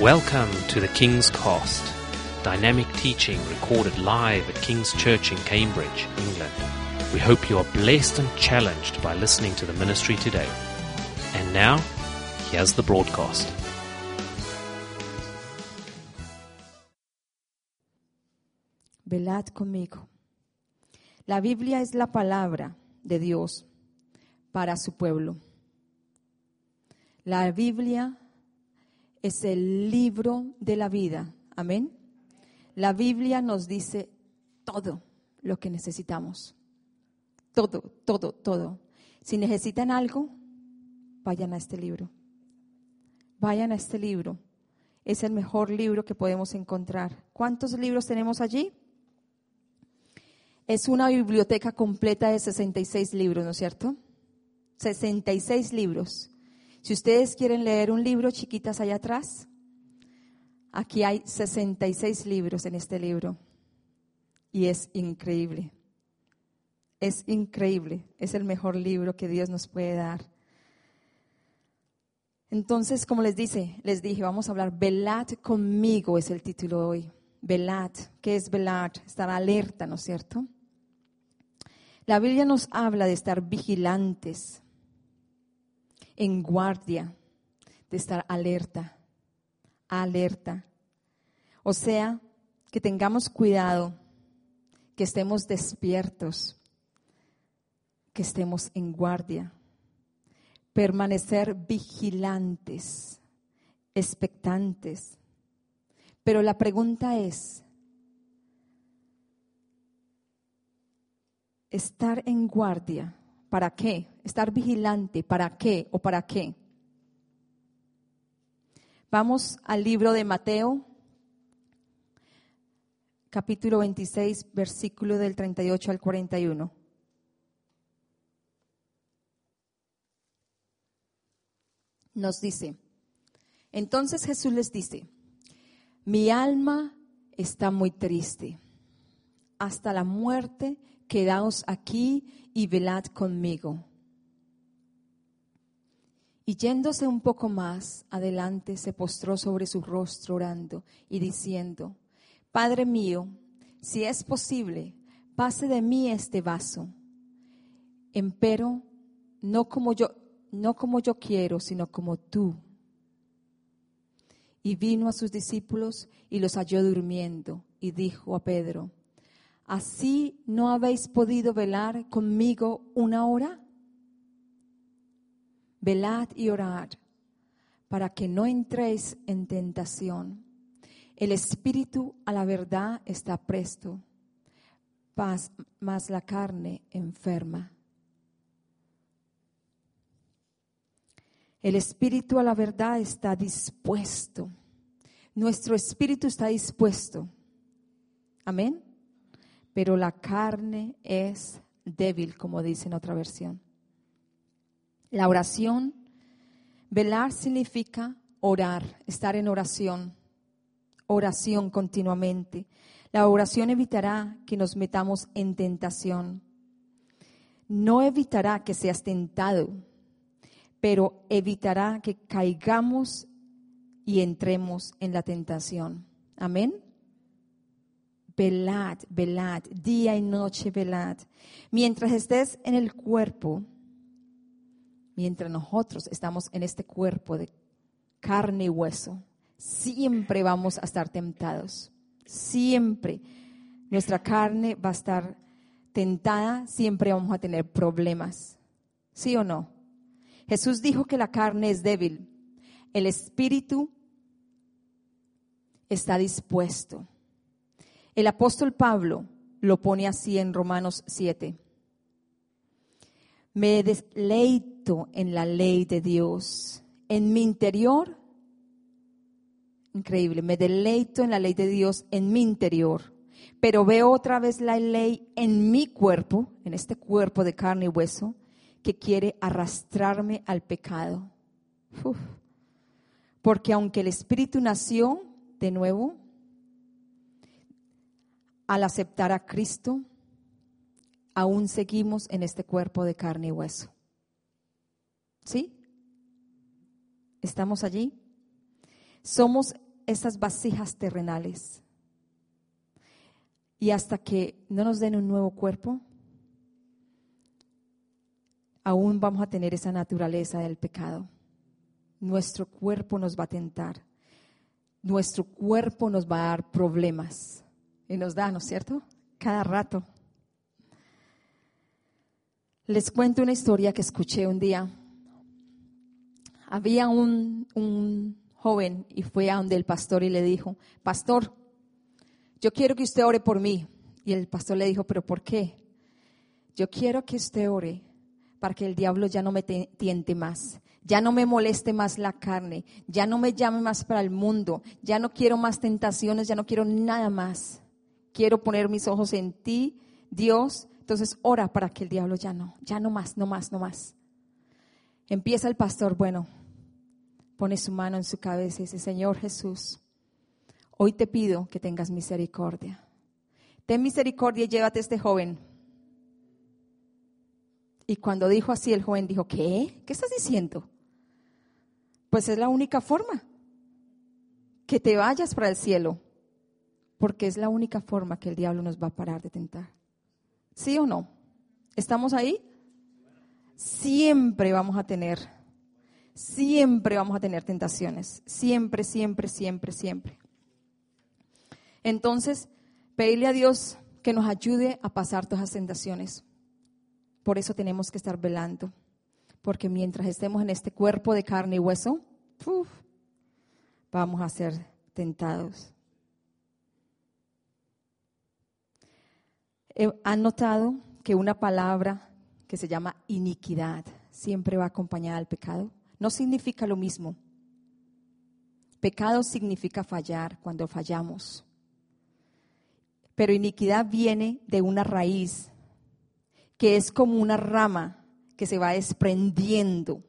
Welcome to the King's Cost, dynamic teaching recorded live at King's Church in Cambridge, England. We hope you are blessed and challenged by listening to the ministry today. And now, here's the broadcast. Velad conmigo. La Biblia es la palabra de Dios para su pueblo. La Biblia es el libro de la vida. Amén. La Biblia nos dice todo lo que necesitamos. Todo, todo, todo. Si necesitan algo, vayan a este libro. Vayan a este libro. Es el mejor libro que podemos encontrar. ¿Cuántos libros tenemos allí? Es una biblioteca completa de 66 libros, ¿no es cierto? 66 libros. Si ustedes quieren leer un libro, chiquitas allá atrás, aquí hay 66 libros en este libro. Y es increíble. Es increíble. Es el mejor libro que Dios nos puede dar. Entonces, como les dice, les dije, vamos a hablar, velad conmigo es el título de hoy. Velad, ¿qué es velar? Estar alerta, ¿no es cierto? La Biblia nos habla de estar vigilantes, en guardia, de estar alerta, alerta. O sea, que tengamos cuidado, que estemos despiertos, que estemos en guardia, permanecer vigilantes, expectantes. Pero la pregunta es, estar en guardia, ¿para qué? Estar vigilante, ¿para qué o para qué? Vamos al libro de Mateo, capítulo 26, versículo del 38 al 41. Nos dice, entonces Jesús les dice, mi alma está muy triste, hasta la muerte quedaos aquí y velad conmigo. Y yéndose un poco más adelante, se postró sobre su rostro orando y diciendo, Padre mío, si es posible, pase de mí este vaso. Empero, no como yo, no como yo quiero, sino como tú. Y vino a sus discípulos y los halló durmiendo y dijo a Pedro, ¿así no habéis podido velar conmigo una hora? Velad y orad para que no entréis en tentación. El espíritu a la verdad está presto, mas la carne enferma. El espíritu a la verdad está dispuesto. Nuestro espíritu está dispuesto. Amén. Pero la carne es débil, como dice en otra versión. La oración, velar significa orar, estar en oración, oración continuamente. La oración evitará que nos metamos en tentación. No evitará que seas tentado, pero evitará que caigamos y entremos en la tentación. Amén. Velad, velad, día y noche velad. Mientras estés en el cuerpo, mientras nosotros estamos en este cuerpo de carne y hueso, siempre vamos a estar tentados. Siempre. Nuestra carne va a estar tentada, siempre vamos a tener problemas. ¿Sí o no? Jesús dijo que la carne es débil. El espíritu está dispuesto. El apóstol Pablo lo pone así en Romanos 7. Me deleito en la ley de Dios. En mi interior, increíble, me deleito en la ley de Dios en mi interior. Pero veo otra vez la ley en mi cuerpo, en este cuerpo de carne y hueso, que quiere arrastrarme al pecado. Porque aunque el Espíritu nació de nuevo, al aceptar a Cristo, aún seguimos en este cuerpo de carne y hueso. ¿Sí? ¿Estamos allí? Somos esas vasijas terrenales. Y hasta que no nos den un nuevo cuerpo, aún vamos a tener esa naturaleza del pecado. Nuestro cuerpo nos va a tentar. Nuestro cuerpo nos va a dar problemas. Y nos da, ¿no es cierto? Cada rato. Les cuento una historia que escuché un día. Había un, un joven y fue a donde el pastor y le dijo, pastor, yo quiero que usted ore por mí. Y el pastor le dijo, pero ¿por qué? Yo quiero que usted ore para que el diablo ya no me tiente más, ya no me moleste más la carne, ya no me llame más para el mundo, ya no quiero más tentaciones, ya no quiero nada más. Quiero poner mis ojos en ti, Dios. Entonces ora para que el diablo ya no, ya no más, no más, no más. Empieza el pastor, bueno, pone su mano en su cabeza y dice, Señor Jesús, hoy te pido que tengas misericordia. Ten misericordia y llévate a este joven y cuando dijo así, el joven dijo, ¿qué? ¿Qué estás diciendo? Pues es la única forma, que te vayas para el cielo, porque es la única forma que el diablo nos va a parar de tentar. ¿Sí o no? ¿Estamos ahí? Siempre vamos a tener, siempre vamos a tener tentaciones, siempre, siempre, siempre, siempre. Entonces, pedirle a Dios que nos ayude a pasar todas las tentaciones. Por eso tenemos que estar velando, porque mientras estemos en este cuerpo de carne y hueso, vamos a ser tentados. ¿Han notado que una palabra que se llama iniquidad siempre va acompañada al pecado? No significa lo mismo. Pecado significa fallar cuando fallamos. Pero iniquidad viene de una raíz que es como una rama que se va desprendiendo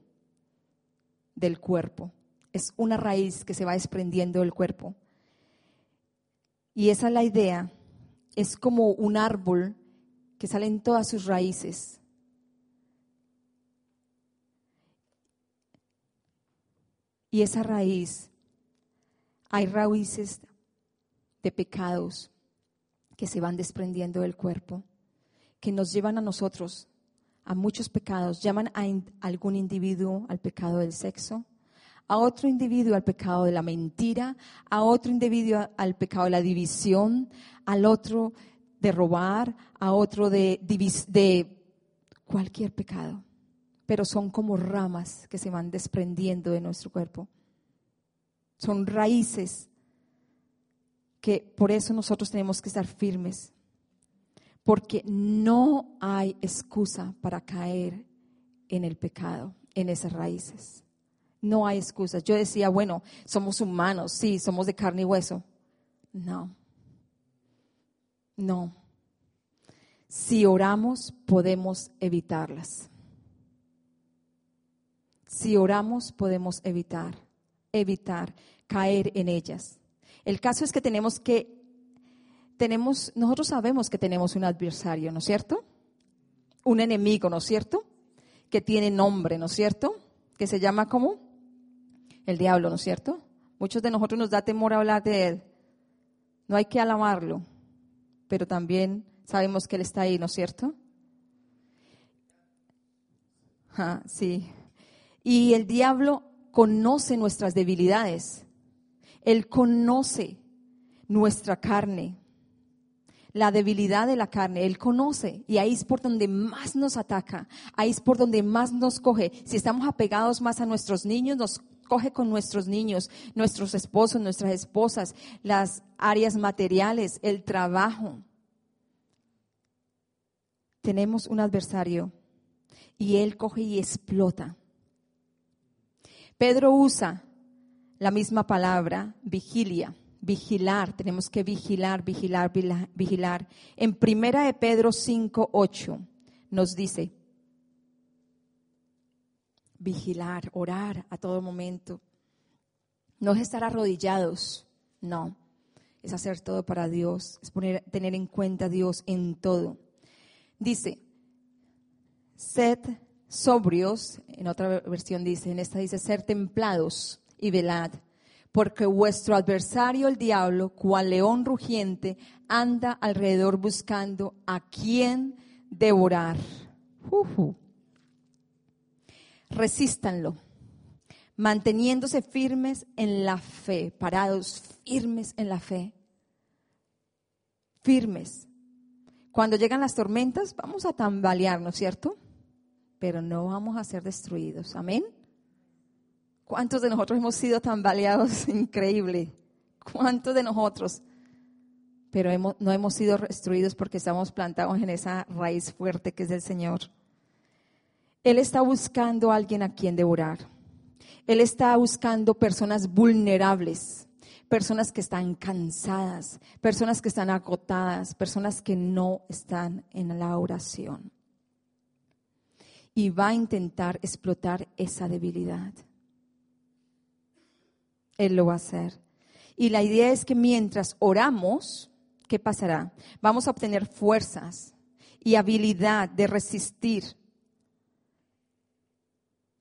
del cuerpo. Es una raíz que se va desprendiendo del cuerpo. Y esa es la idea. Es como un árbol que sale en todas sus raíces. Y esa raíz, hay raíces de pecados que se van desprendiendo del cuerpo que nos llevan a nosotros a muchos pecados. Llaman a, algún individuo al pecado del sexo, a otro individuo al pecado de la mentira, a otro individuo al pecado de la división, al otro de robar, a otro de, de cualquier pecado. Pero son como ramas que se van desprendiendo de nuestro cuerpo. Son raíces que por eso nosotros tenemos que estar firmes porque no hay excusa para caer en el pecado, en esas raíces. No hay excusas. Yo decía, bueno, somos humanos, sí, somos de carne y hueso. No, no. Si oramos, podemos evitarlas. Si oramos, podemos evitar, evitar caer en ellas. El caso es que tenemos que tenemos, nosotros sabemos que tenemos un adversario, ¿no es cierto? Un enemigo, ¿no es cierto? Que tiene nombre, ¿no es cierto? Que se llama como el diablo, ¿no es cierto? Muchos de nosotros nos da temor hablar de él. No hay que alabarlo, pero también sabemos que él está ahí, ¿no es cierto? Ah, sí. Y el diablo conoce nuestras debilidades. Él conoce nuestra carne la debilidad de la carne, Él conoce y ahí es por donde más nos ataca, ahí es por donde más nos coge. Si estamos apegados más a nuestros niños, nos coge con nuestros niños, nuestros esposos, nuestras esposas, las áreas materiales, el trabajo. Tenemos un adversario y Él coge y explota. Pedro usa la misma palabra, vigilia vigilar, tenemos que vigilar, vigilar, vigilar. En primera de Pedro 5, 8 nos dice, vigilar, orar a todo momento. No es estar arrodillados, no. Es hacer todo para Dios, es poner, tener en cuenta a Dios en todo. Dice, sed sobrios, en otra versión dice, en esta dice, ser templados y velad porque vuestro adversario el diablo, cual león rugiente, anda alrededor buscando a quien devorar. Ujú. Resístanlo, manteniéndose firmes en la fe, parados firmes en la fe. Firmes. Cuando llegan las tormentas, vamos a tambalearnos, ¿cierto? Pero no vamos a ser destruidos. Amén. ¿Cuántos de nosotros hemos sido tambaleados? Increíble. ¿Cuántos de nosotros? Pero hemos- no hemos sido destruidos porque estamos plantados en esa raíz fuerte que es del Señor. Él está buscando a alguien a quien devorar. Él está buscando personas vulnerables, personas que están cansadas, personas que están agotadas, personas que no están en la oración. Y va a intentar explotar esa debilidad. Él lo va a hacer. Y la idea es que mientras oramos, ¿qué pasará? Vamos a obtener fuerzas y habilidad de resistir,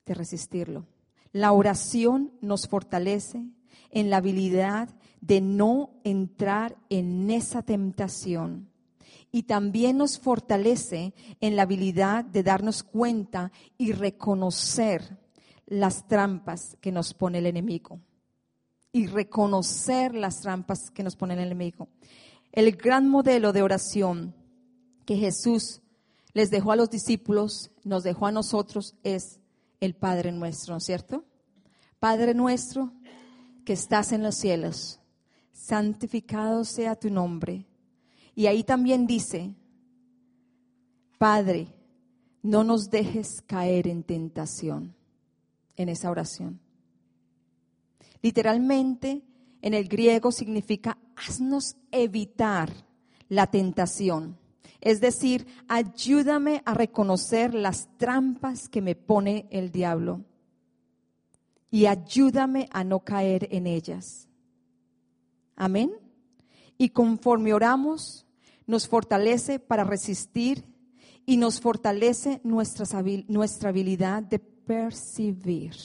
de resistirlo. La oración nos fortalece en la habilidad de no entrar en esa tentación. Y también nos fortalece en la habilidad de darnos cuenta y reconocer las trampas que nos pone el enemigo y reconocer las trampas que nos pone el enemigo. El gran modelo de oración que Jesús les dejó a los discípulos, nos dejó a nosotros, es el Padre nuestro, ¿no es cierto? Padre nuestro que estás en los cielos, santificado sea tu nombre. Y ahí también dice, Padre, no nos dejes caer en tentación en esa oración. Literalmente, en el griego significa haznos evitar la tentación. Es decir, ayúdame a reconocer las trampas que me pone el diablo y ayúdame a no caer en ellas. Amén. Y conforme oramos, nos fortalece para resistir y nos fortalece nuestras habil- nuestra habilidad de percibir.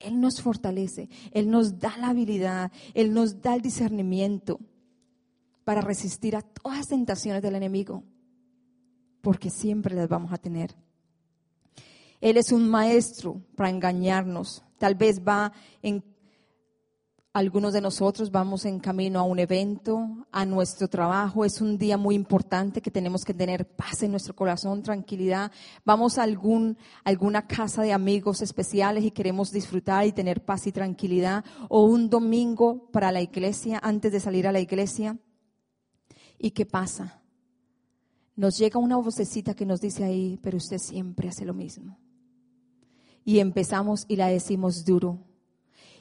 Él nos fortalece, Él nos da la habilidad, Él nos da el discernimiento para resistir a todas las tentaciones del enemigo, porque siempre las vamos a tener. Él es un maestro para engañarnos. Tal vez va en algunos de nosotros vamos en camino a un evento, a nuestro trabajo. Es un día muy importante que tenemos que tener paz en nuestro corazón, tranquilidad. Vamos a algún, alguna casa de amigos especiales y queremos disfrutar y tener paz y tranquilidad. O un domingo para la iglesia, antes de salir a la iglesia. ¿Y qué pasa? Nos llega una vocecita que nos dice ahí, pero usted siempre hace lo mismo. Y empezamos y la decimos duro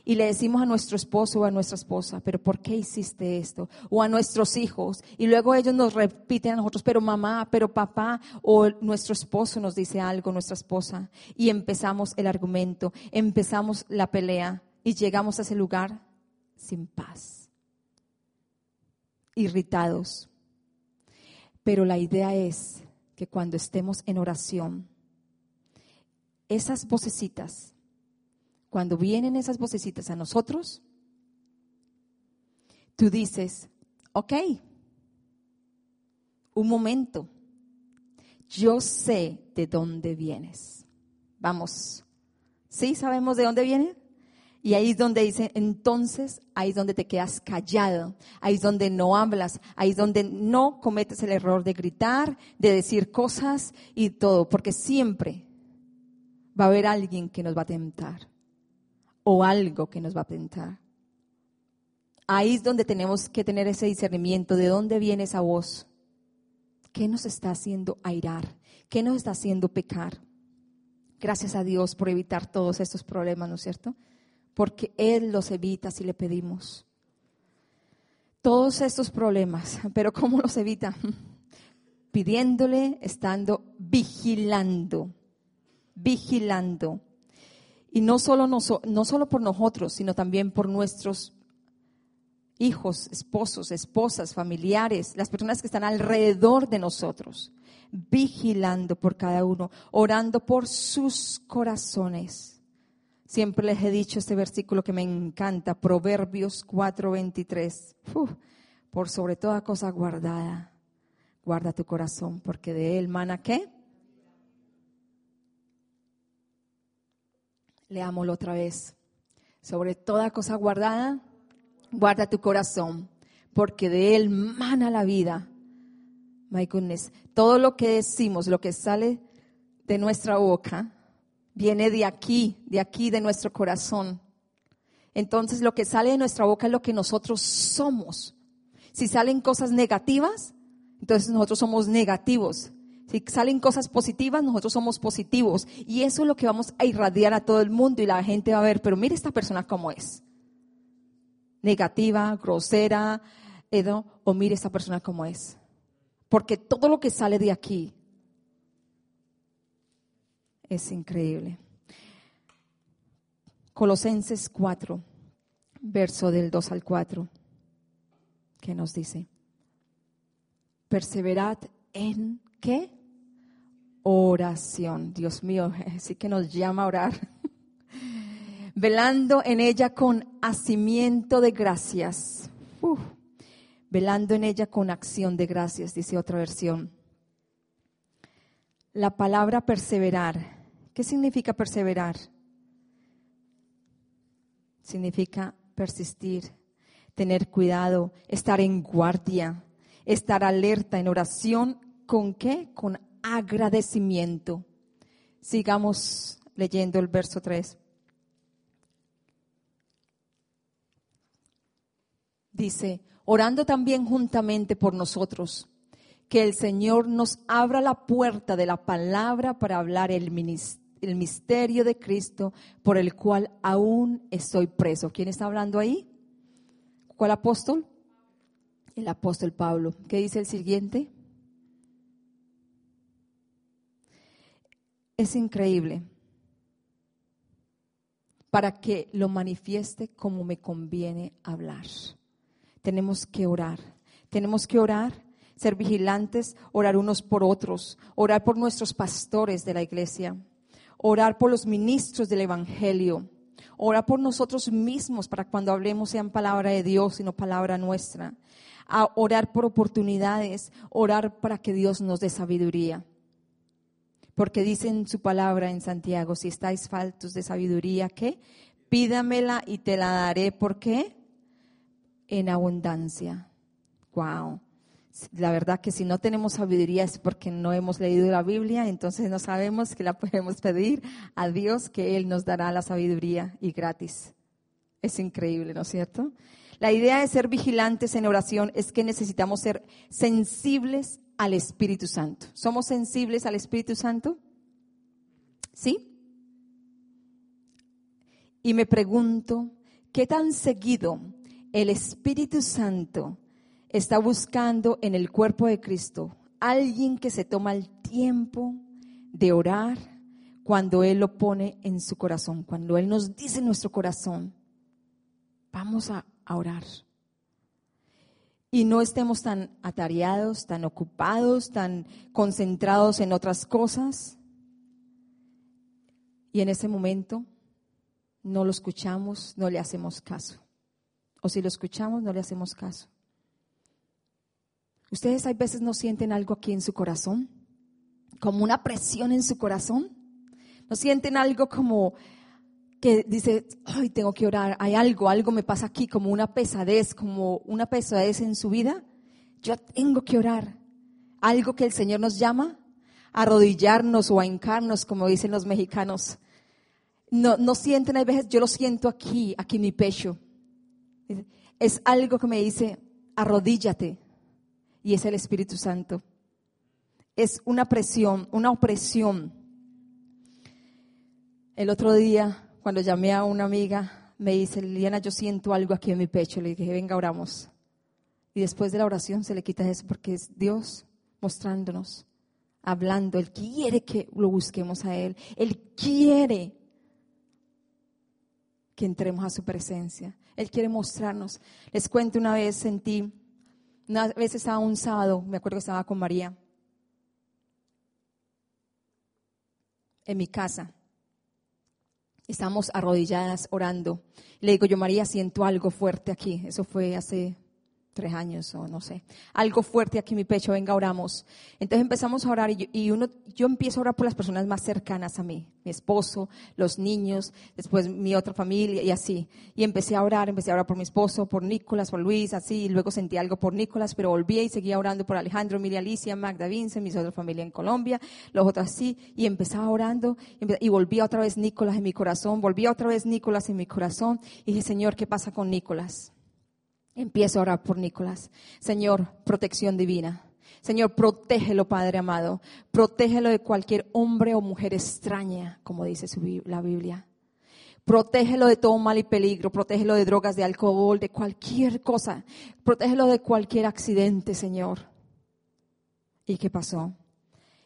y le decimos a nuestro esposo o a nuestra esposa, pero ¿por qué hiciste esto? O a nuestros hijos. Y luego ellos nos repiten a nosotros, pero mamá, pero papá, o nuestro esposo nos dice algo, nuestra esposa. Y empezamos el argumento, empezamos la pelea y llegamos a ese lugar sin paz, irritados. Pero la idea es que cuando estemos en oración, esas vocecitas, cuando vienen esas vocecitas a nosotros, tú dices, ok, un momento, yo sé de dónde vienes. Vamos, ¿sí sabemos de dónde viene? Y ahí es donde dice, entonces, ahí es donde te quedas callado, ahí es donde no hablas, ahí es donde no cometes el error de gritar, de decir cosas y todo, porque siempre va a haber alguien que nos va a tentar o algo que nos va a tentar. Ahí es donde tenemos que tener ese discernimiento de dónde viene esa voz. ¿Qué nos está haciendo airar? ¿Qué nos está haciendo pecar? Gracias a Dios por evitar todos estos problemas, ¿no es cierto? Porque Él los evita si le pedimos. Todos estos problemas, pero ¿cómo los evita? Pidiéndole, estando vigilando, vigilando. Y no solo, no solo por nosotros, sino también por nuestros hijos, esposos, esposas, familiares, las personas que están alrededor de nosotros, vigilando por cada uno, orando por sus corazones. Siempre les he dicho este versículo que me encanta, Proverbios 4:23. Por sobre toda cosa guardada, guarda tu corazón, porque de él mana qué? Leámoslo otra vez. Sobre toda cosa guardada, guarda tu corazón, porque de él mana la vida. My goodness, todo lo que decimos, lo que sale de nuestra boca, viene de aquí, de aquí, de nuestro corazón. Entonces lo que sale de nuestra boca es lo que nosotros somos. Si salen cosas negativas, entonces nosotros somos negativos. Si salen cosas positivas, nosotros somos positivos. Y eso es lo que vamos a irradiar a todo el mundo y la gente va a ver, pero mire esta persona cómo es. Negativa, grosera, o mire esta persona cómo es. Porque todo lo que sale de aquí es increíble. Colosenses 4, verso del 2 al 4, que nos dice, perseverad en qué? Oración. Dios mío, así que nos llama a orar. Velando en ella con hacimiento de gracias. velando en ella con acción de gracias, dice otra versión. La palabra perseverar ¿Qué significa perseverar? Significa persistir, tener cuidado, estar en guardia, estar alerta en oración. ¿Con qué? Con agradecimiento. Sigamos leyendo el verso 3. Dice, orando también juntamente por nosotros que el Señor nos abra la puerta de la palabra para hablar el, misterio de Cristo por el cual aún estoy preso. ¿Quién está hablando ahí? ¿Cuál apóstol? El apóstol Pablo. ¿Qué dice el siguiente? Es increíble para que lo manifieste como me conviene hablar. Tenemos que orar. Tenemos que orar ser vigilantes, orar unos por otros, orar por nuestros pastores de la iglesia, orar por los ministros del Evangelio, orar por nosotros mismos para cuando hablemos sean palabra de Dios y no palabra nuestra, orar por oportunidades, orar para que Dios nos dé sabiduría. Porque dice en su palabra en Santiago, si estáis faltos de sabiduría, ¿qué? Pídamela y te la daré. ¿Por qué? En abundancia. Wow la verdad que si no tenemos sabiduría es porque no hemos leído la Biblia, entonces no sabemos que la podemos pedir a Dios que Él nos dará la sabiduría y gratis. Es increíble, ¿no es cierto? La idea de ser vigilantes en oración es que necesitamos ser sensibles al Espíritu Santo. ¿Somos sensibles al Espíritu Santo? ¿Sí? Y me pregunto, ¿qué tan seguido el Espíritu Santo está buscando en el cuerpo de Cristo alguien que se toma el tiempo de orar cuando Él lo pone en su corazón, cuando Él nos dice en nuestro corazón, vamos a, orar. Y no estemos tan atareados, tan ocupados, tan concentrados en otras cosas. Y en ese momento no lo escuchamos, no le hacemos caso. O si lo escuchamos, no le hacemos caso. Ustedes hay veces no sienten algo aquí en su corazón, como una presión en su corazón. No sienten algo como que dice, ay, tengo que orar, hay algo, algo me pasa aquí, como una pesadez, como una pesadez en su vida. Yo tengo que orar. Algo que el Señor nos llama a arrodillarnos o a hincarnos, como dicen los mexicanos. No, no sienten, hay veces yo lo siento aquí, aquí en mi pecho. Es algo que me dice, arrodíllate, y es el Espíritu Santo. Es una presión, una opresión. El otro día, cuando llamé a una amiga, me dice, Liliana, yo siento algo aquí en mi pecho. Le dije, venga, oramos. Y después de la oración se le quita eso porque es Dios mostrándonos, hablando. Él quiere que lo busquemos a Él. Él quiere que entremos a su presencia. Él quiere mostrarnos. Les cuento una vez sentí una vez estaba un sábado, me acuerdo que estaba con María, en mi casa. Estamos arrodilladas orando. Le digo yo, María, siento algo fuerte aquí. Eso fue hace tres años o no sé, algo fuerte aquí en mi pecho, venga, oramos. Entonces empezamos a orar y, yo, uno, yo empiezo a orar por las personas más cercanas a mí, mi esposo, los niños, después mi otra familia y así. Y empecé a orar, empecé a orar por mi esposo, por Nicolás, por Luis, así, y luego sentí algo por Nicolás, pero volví y seguía orando por Alejandro, Miriam Alicia, Magda Vincent, mis otra familia en Colombia, los otros así, y empezaba orando y volvía otra vez Nicolás en mi corazón, volvía otra vez Nicolás en mi corazón y dije, Señor, ¿qué pasa con Nicolás? Empiezo a orar por Nicolás. Señor, protección divina. Señor, protégelo, Padre amado. Protégelo de cualquier hombre o mujer extraña, como dice la Biblia. Protégelo de todo mal y peligro. Protégelo de drogas, de alcohol, de cualquier cosa. Protégelo de cualquier accidente, Señor. ¿Y qué pasó?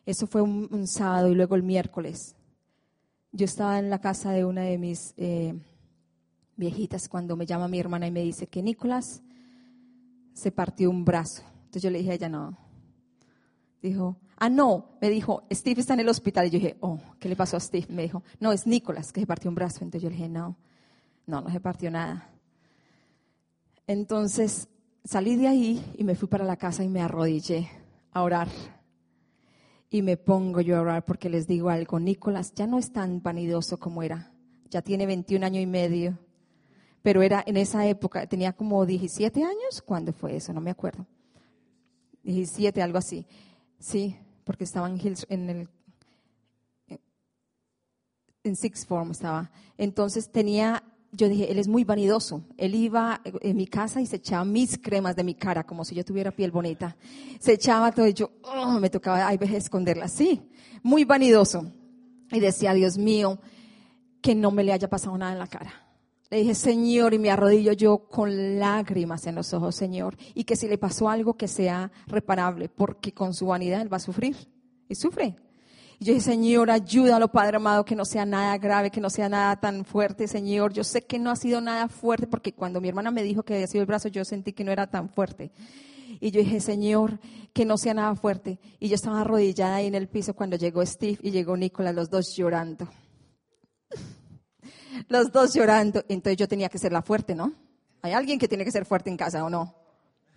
Eso fue un, sábado y luego el miércoles. Yo estaba en la casa de una de mis... Eh, viejitas cuando me llama mi hermana y me dice que Nicolás se partió un brazo. Entonces yo le dije a ella, no. Dijo, ah, no. Me dijo, Steve está en el hospital. Y yo dije, oh, ¿qué le pasó a Steve? Me dijo, no, es Nicolás que se partió un brazo. Entonces yo le dije, no, no, no se partió nada. Entonces salí de ahí y me fui para la casa y me arrodillé a orar. Y me pongo yo a orar porque les digo algo, Nicolás ya no es tan vanidoso como era. Ya tiene 21 años y medio pero era en esa época, tenía como 17 años, ¿cuándo fue eso? No me acuerdo. 17, algo así. Sí, porque estaba en Hills, en el en Sixth Form estaba. Entonces tenía, yo dije, él es muy vanidoso. Él iba en mi casa y se echaba mis cremas de mi cara, como si yo tuviera piel bonita. Se echaba todo y yo, oh, me tocaba, hay veces esconderla. Sí, muy vanidoso. Y decía, Dios mío, que no me le haya pasado nada en la cara. Le dije, Señor, y me arrodillo yo con lágrimas en los ojos, Señor, y que si le pasó algo que sea reparable, porque con su vanidad él va a sufrir, y sufre. Y yo dije, Señor, ayúdalo, Padre amado, que no sea nada grave, que no sea nada tan fuerte, Señor. Yo sé que no ha sido nada fuerte, porque cuando mi hermana me dijo que había sido el brazo, yo sentí que no era tan fuerte. Y yo dije, Señor, que no sea nada fuerte. Y yo estaba arrodillada ahí en el piso cuando llegó Steve y llegó Nicolás, los dos llorando los dos llorando. Entonces yo tenía que ser la fuerte, ¿no? Hay alguien que tiene que ser fuerte en casa, ¿o no?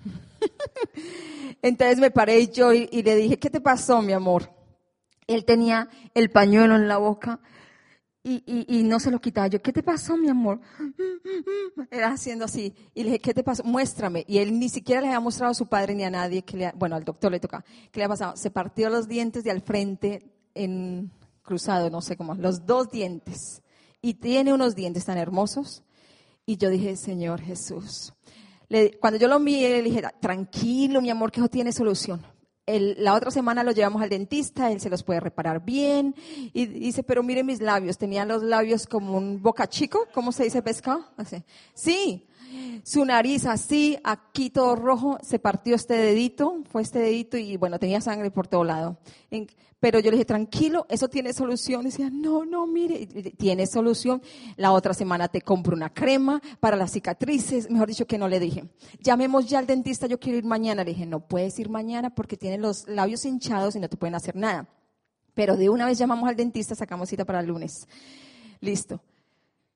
Entonces me paré yo y, le dije, ¿qué te pasó, mi amor? Él tenía el pañuelo en la boca y, y, no se lo quitaba. Yo, ¿qué te pasó, mi amor? Era haciendo así. Y le dije, ¿qué te pasó? Muéstrame. Y él ni siquiera le había mostrado a su padre ni a nadie, que le, bueno, al doctor le toca, que le había pasado. Se partió los dientes de al frente en cruzado, no sé cómo, los dos dientes y tiene unos dientes tan hermosos. Y yo dije, Señor Jesús. cuando yo lo miré, le dije, tranquilo, mi amor, que eso tiene solución. la otra semana lo llevamos al dentista, él se los puede reparar bien. Y dice, pero mire mis labios, tenía los labios como un boca chico, ¿cómo se dice pescado? Así. Sí, su nariz así, aquí todo rojo, se partió este dedito, fue este dedito y bueno, tenía sangre por todo lado. Pero yo le dije, tranquilo, eso tiene solución. Decía, no, no, mire, tiene solución. La otra semana te compro una crema para las cicatrices. Mejor dicho, que no le dije. Llamemos ya al dentista, yo quiero ir mañana. Le dije, no puedes ir mañana porque tienes los labios hinchados y no te pueden hacer nada. Pero de una vez llamamos al dentista, sacamos cita para el lunes. Listo.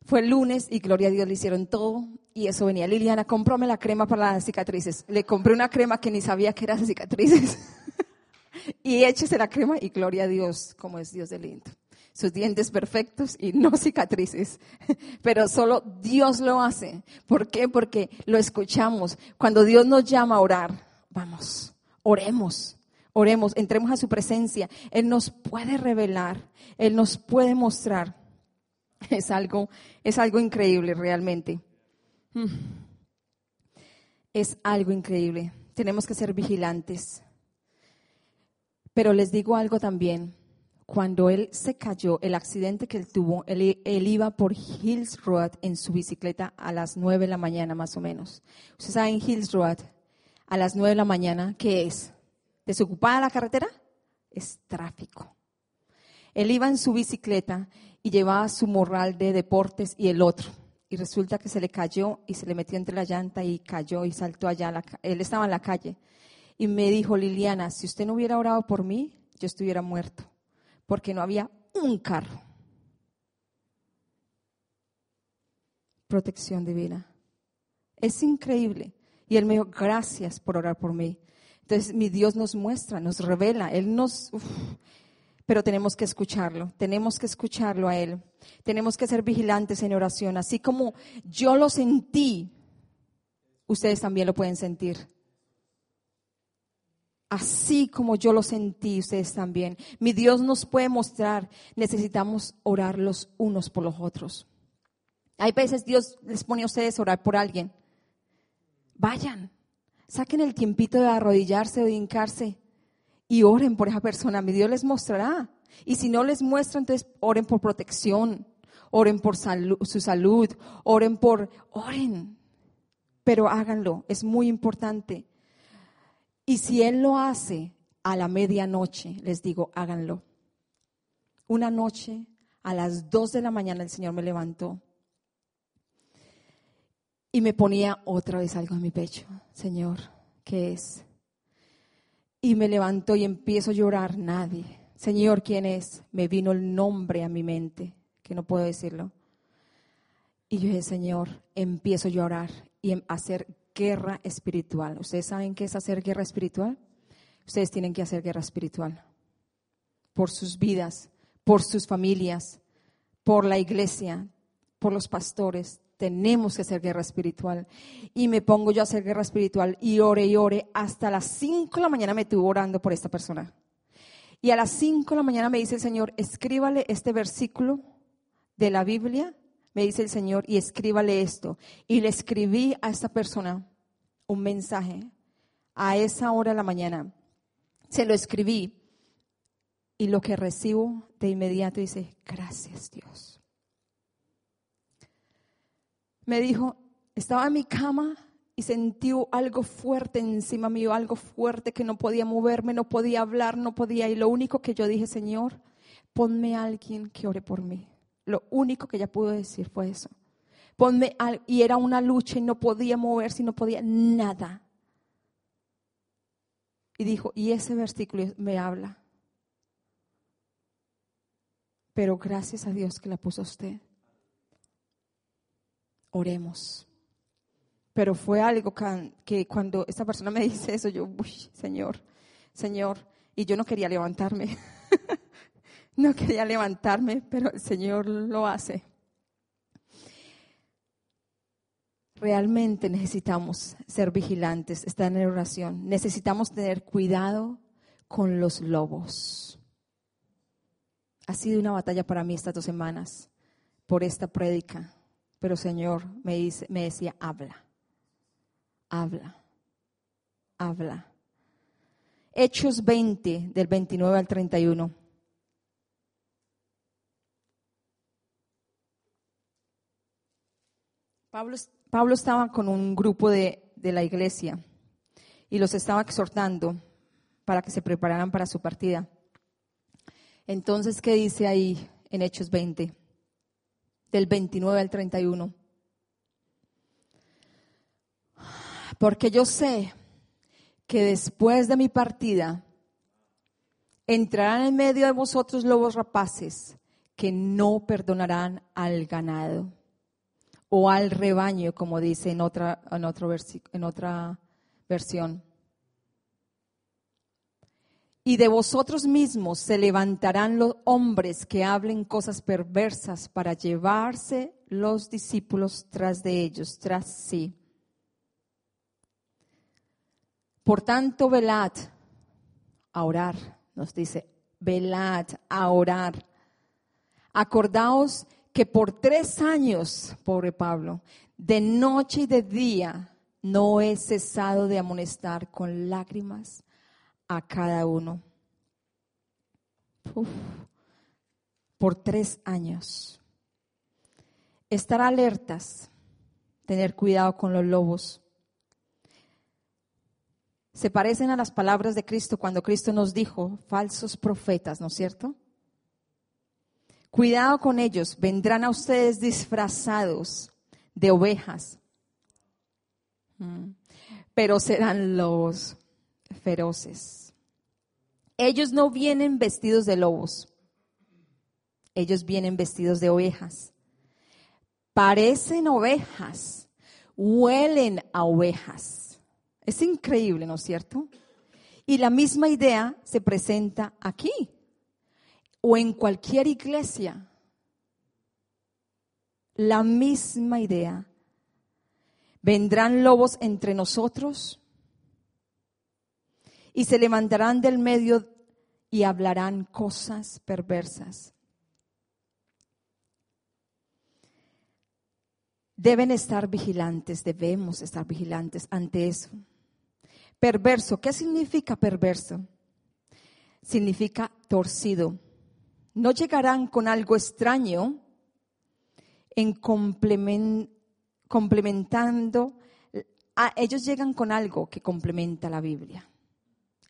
Fue el lunes y gloria a Dios le hicieron todo y eso venía. Liliana, cómprame la crema para las cicatrices. Le compré una crema que ni sabía que era de cicatrices. y échese la crema y gloria a Dios, como es Dios de lindo. Sus dientes perfectos y no cicatrices. Pero solo Dios lo hace. ¿Por qué? Porque lo escuchamos. Cuando Dios nos llama a orar, vamos, oremos. Oremos, entremos a su presencia. Él nos puede revelar, Él nos puede mostrar. Es algo, es algo increíble realmente. Hmm. Es algo increíble. Tenemos que ser vigilantes. Pero les digo algo también. Cuando él se cayó, el accidente que él tuvo, él, iba por Hills Road en su bicicleta a las 9 de la mañana más o menos. Ustedes saben Hills Road, a las 9 de la mañana, ¿qué es? ¿Desocupada la carretera? Es tráfico. Él iba en su bicicleta y llevaba su morral de deportes y el otro. Y resulta que se le cayó y se le metió entre la llanta y cayó y saltó allá. él estaba en la calle y me dijo, Liliana, si usted no hubiera orado por mí, yo estuviera muerto, porque no había un carro. protección divina. Es increíble. Y él me dijo, gracias por orar por mí. Entonces mi Dios nos muestra, nos revela, Él nos... pero tenemos que escucharlo, tenemos que escucharlo a Él. Tenemos que ser vigilantes en oración. Así como yo lo sentí, ustedes también lo pueden sentir. Así como yo lo sentí, ustedes también. Mi Dios nos puede mostrar, necesitamos orar los unos por los otros. Hay veces Dios les pone a ustedes a orar por alguien. Vayan, saquen el tiempito de arrodillarse o de hincarse y oren por esa persona. Mi Dios les mostrará. Y si no les muestra, entonces oren por protección, oren por su salud, oren por, oren. Pero háganlo, es muy importante. Y si Él lo hace a la medianoche, les digo, háganlo. Una noche, a las dos de la mañana, el Señor me levantó y me ponía otra vez algo en mi pecho. Señor, ¿qué es? Y me levantó y empiezo a llorar. Nadie. Señor, ¿quién es? Me vino el nombre a mi mente, que no puedo decirlo. Y yo dije, Señor, empiezo a llorar y a hacer guerra espiritual. ¿Ustedes saben qué es hacer guerra espiritual? Ustedes tienen que hacer guerra espiritual por sus vidas, por sus familias, por la iglesia, por los pastores. Tenemos que hacer guerra espiritual. Y me pongo yo a hacer guerra espiritual y ore y ore. Hasta las 5 de la mañana me estuve orando por esta persona. Y a las 5 de la mañana me dice el Señor, escríbale este versículo de la Biblia me dice el Señor, y escríbale esto. Y le escribí a esta persona un mensaje a esa hora de la mañana. Se lo escribí y lo que recibo de inmediato dice, gracias Dios. Me dijo, estaba en mi cama y sentí algo fuerte encima mío, algo fuerte que no podía moverme, no podía hablar, no podía. Y lo único que yo dije, Señor, ponme a alguien que ore por mí. Lo único que ella pudo decir fue eso. Ponme y era una lucha y no podía moverse y no podía nada. Y dijo, y ese versículo me habla. Pero gracias a Dios que la puso usted. Oremos. Pero fue algo que, cuando esta persona me dice eso, yo, uy, Señor, Señor, y yo no quería levantarme. No quería levantarme, pero el Señor lo hace. Realmente necesitamos ser vigilantes, estar en oración. Necesitamos tener cuidado con los lobos. Ha sido una batalla para mí estas dos semanas por esta prédica, pero Señor me, dice, me decía, habla, habla, habla. Hechos 20, del 29 al 31. Pablo, estaba con un grupo de, de la iglesia y los estaba exhortando para que se prepararan para su partida. Entonces, ¿qué dice ahí en Hechos 20? Del 29 al 31. Porque yo sé que después de mi partida entrarán en medio de vosotros lobos rapaces que no perdonarán al ganado o al rebaño, como dice en otra, en otro en otra versión. Y de vosotros mismos se levantarán los hombres que hablen cosas perversas para llevarse los discípulos tras de ellos, tras sí. Por tanto, velad a orar, nos dice, velad a orar. Acordaos que por tres años, pobre Pablo, de noche y de día, no he cesado de amonestar con lágrimas a cada uno. por tres años. Estar alertas, tener cuidado con los lobos. Se parecen a las palabras de Cristo cuando Cristo nos dijo, falsos profetas, ¿no es cierto? Cuidado con ellos, vendrán a ustedes disfrazados de ovejas, mm. pero serán lobos feroces. Ellos no vienen vestidos de lobos, ellos vienen vestidos de ovejas. parecen ovejas, huelen a ovejas. Es increíble, ¿no es cierto? Y la misma idea se presenta aquí o en cualquier iglesia. La misma idea. Vendrán lobos entre nosotros y se levantarán del medio y hablarán cosas perversas. Deben estar vigilantes, debemos estar vigilantes ante eso. Perverso, ¿qué significa perverso? Significa torcido. No llegarán con algo extraño en complementando, ellos llegan con algo que complementa la Biblia.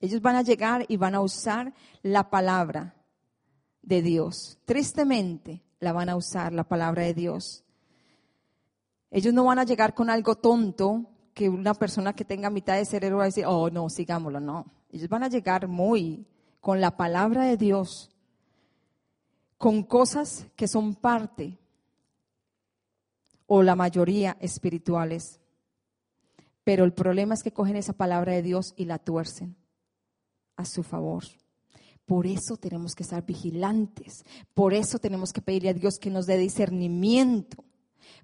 Ellos van a llegar y van a usar la palabra de Dios. Tristemente la van a usar, la palabra de Dios. Ellos no van a llegar con algo tonto que una persona que tenga mitad de cerebro va a decir, oh, no, sigámoslo, no. Ellos van a llegar muy con la palabra de Dios, con cosas que son parte o la mayoría espirituales. Pero el problema es que cogen esa palabra de Dios y la tuercen a su favor. Por eso tenemos que estar vigilantes. Por eso tenemos que pedirle a Dios que nos dé discernimiento.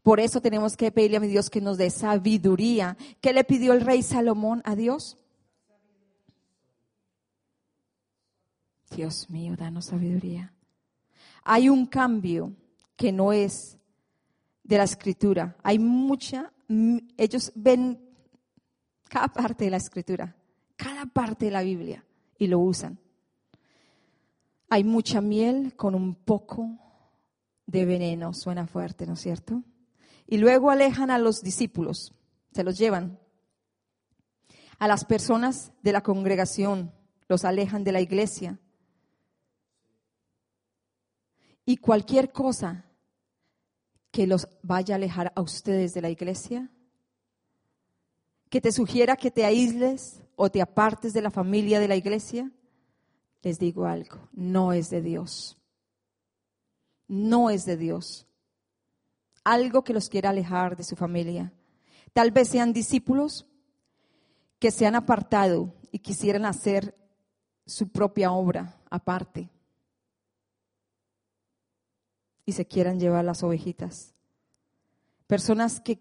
Por eso tenemos que pedirle a Dios que nos dé sabiduría. ¿Qué le pidió el rey Salomón a Dios? Dios mío, danos sabiduría. Hay un cambio que no es de la escritura. Hay mucha, ellos ven cada parte de la escritura, cada parte de la Biblia y lo usan. Hay mucha miel con un poco de veneno, suena fuerte, ¿no es cierto? Y luego alejan a los discípulos, se los llevan. A las personas de la congregación los alejan de la iglesia. Y cualquier cosa que los vaya a alejar a ustedes de la iglesia, que te sugiera que te aísles o te apartes de la familia de la iglesia, les digo algo, no es de Dios. No es de Dios. Algo que los quiera alejar de su familia. Tal vez sean discípulos que se han apartado y quisieran hacer su propia obra aparte y se quieran llevar las ovejitas. Personas que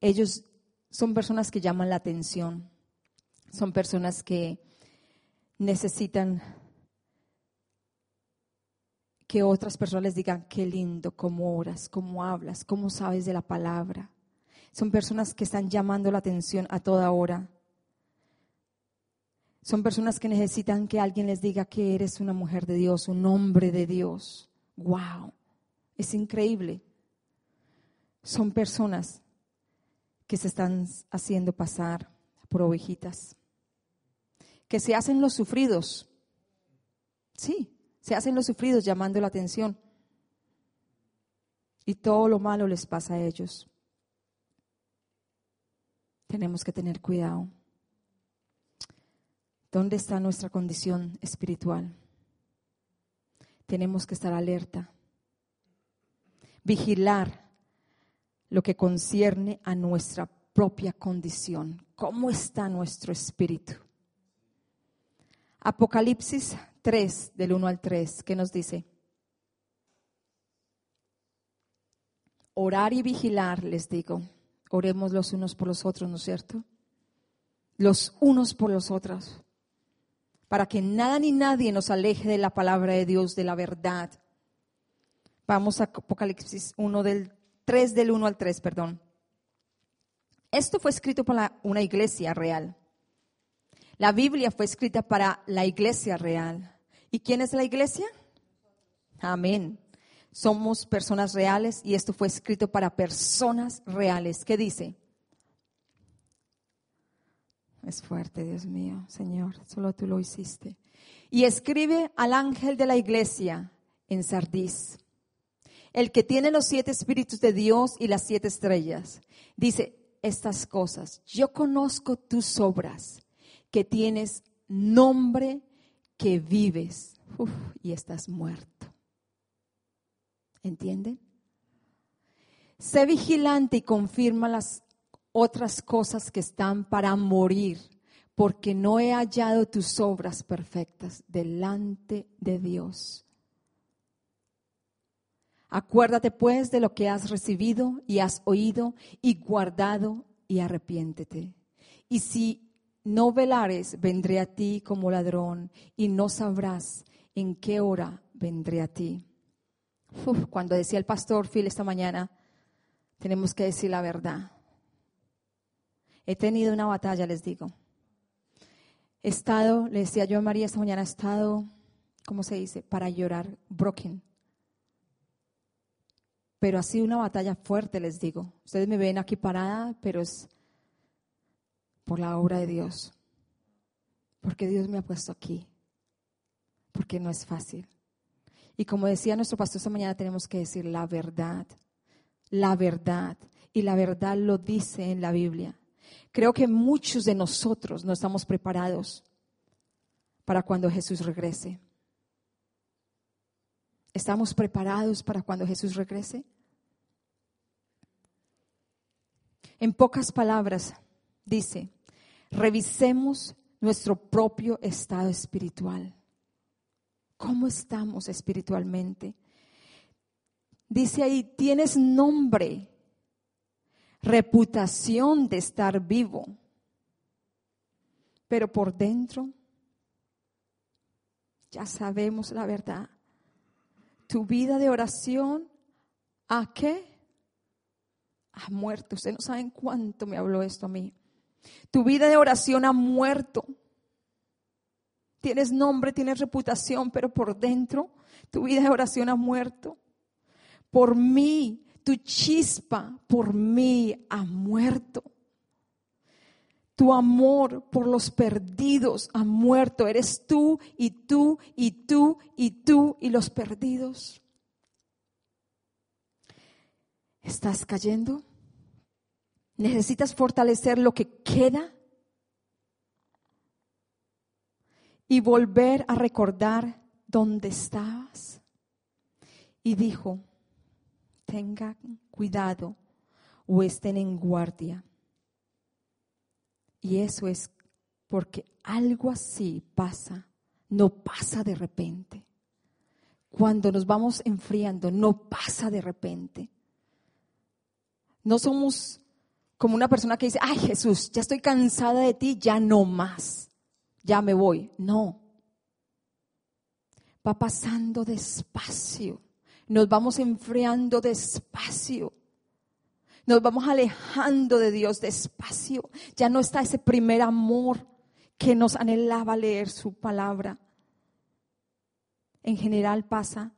ellos son personas que llaman la atención, son personas que necesitan que otras personas les digan, qué lindo, cómo oras, cómo hablas, cómo sabes de la palabra. Son personas que están llamando la atención a toda hora. Son personas que necesitan que alguien les diga que eres una mujer de Dios, un hombre de Dios. ¡Wow! Es increíble. Son personas que se están haciendo pasar por ovejitas, que se hacen los sufridos. Sí, se hacen los sufridos llamando la atención. Y todo lo malo les pasa a ellos. Tenemos que tener cuidado. ¿Dónde está nuestra condición espiritual? Tenemos que estar alerta vigilar lo que concierne a nuestra propia condición. ¿Cómo está nuestro espíritu? Apocalipsis 3, del 1 al 3, ¿qué nos dice? Orar y vigilar, les digo. Oremos los unos por los otros, ¿no es cierto? Los unos por los otros. Para que nada ni nadie nos aleje de la palabra de Dios, de la verdad. Vamos a Apocalipsis 1 del 3 del 1 al 3, perdón. Esto fue escrito para una iglesia real. La Biblia fue escrita para la iglesia real. ¿Y quién es la iglesia? Amén. Somos personas reales y esto fue escrito para personas reales. ¿Qué dice? Es fuerte, Dios mío, Señor, solo tú lo hiciste. Y escribe al ángel de la iglesia en Sardis el que tiene los siete espíritus de Dios y las siete estrellas, dice estas cosas. Yo conozco tus obras, que tienes nombre, que vives y estás muerto. ¿Entienden? Sé vigilante y confirma las otras cosas que están para morir, porque no he hallado tus obras perfectas delante de Dios. Acuérdate pues de lo que has recibido y has oído y guardado y arrepiéntete. Y si no velares, vendré a ti como ladrón y no sabrás en qué hora vendré a ti. cuando decía el pastor Phil esta mañana, tenemos que decir la verdad. He tenido una batalla, les digo. He estado, le decía yo a María esta mañana, he estado, ¿cómo se dice? Para llorar, broken. Pero ha sido una batalla fuerte, les digo. Ustedes me ven aquí parada, pero es por la obra de Dios. Porque Dios me ha puesto aquí. Porque no es fácil. Y como decía nuestro pastor esta mañana, tenemos que decir la verdad. La verdad. Y la verdad lo dice en la Biblia. Creo que muchos de nosotros no estamos preparados para cuando Jesús regrese. ¿Estamos preparados para cuando Jesús regrese? En pocas palabras, dice, revisemos nuestro propio estado espiritual. ¿Cómo estamos espiritualmente? Dice ahí, tienes nombre, reputación de estar vivo, pero por dentro ya sabemos la verdad. Tu vida de oración, ¿a qué? Ha muerto. Ustedes no saben cuánto me habló esto a mí. Tu vida de oración ha muerto. Tienes nombre, tienes reputación, pero por dentro tu vida de oración ha muerto. Por mí, tu chispa por mí ha muerto. Tu amor por los perdidos ha muerto. Eres tú y tú y tú y tú y los perdidos. ¿Estás cayendo? ¿Necesitas fortalecer lo que queda? Y volver a recordar dónde estabas. Y dijo, tengan cuidado o estén en guardia. Y eso es porque algo así pasa, no pasa de repente. Cuando nos vamos enfriando, no pasa de repente. No somos como una persona que dice, ay Jesús, ya estoy cansada de ti, ya no más, ya me voy. No. Va pasando despacio. Nos vamos enfriando despacio. Nos vamos alejando de Dios despacio. Ya no está ese primer amor que nos anhelaba leer su palabra. En general pasa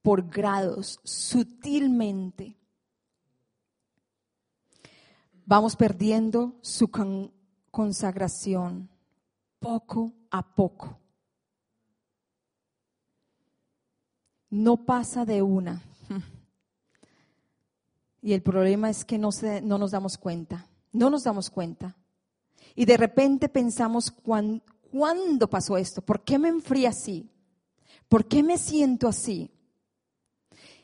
por grados, sutilmente vamos perdiendo su consagración poco a poco. No pasa de una. Y el problema es que no, no nos damos cuenta, no nos damos cuenta. Y de repente pensamos, ¿cuándo pasó esto? ¿Por qué me enfría así? ¿Por qué me siento así?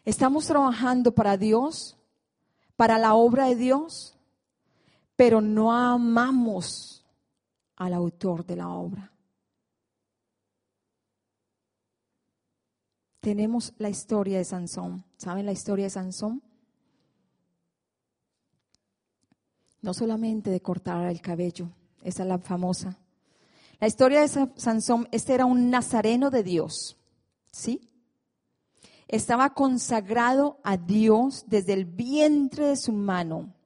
¿Estamos trabajando para Dios? ¿Para la obra de Dios? Pero no amamos al autor de la obra. Tenemos la historia de Sansón. ¿Saben la historia de Sansón? No solamente de cortar el cabello, esa es la famosa. La historia de Sansón, este era un nazareno de Dios, ¿sí? Estaba consagrado a Dios desde el vientre de su mano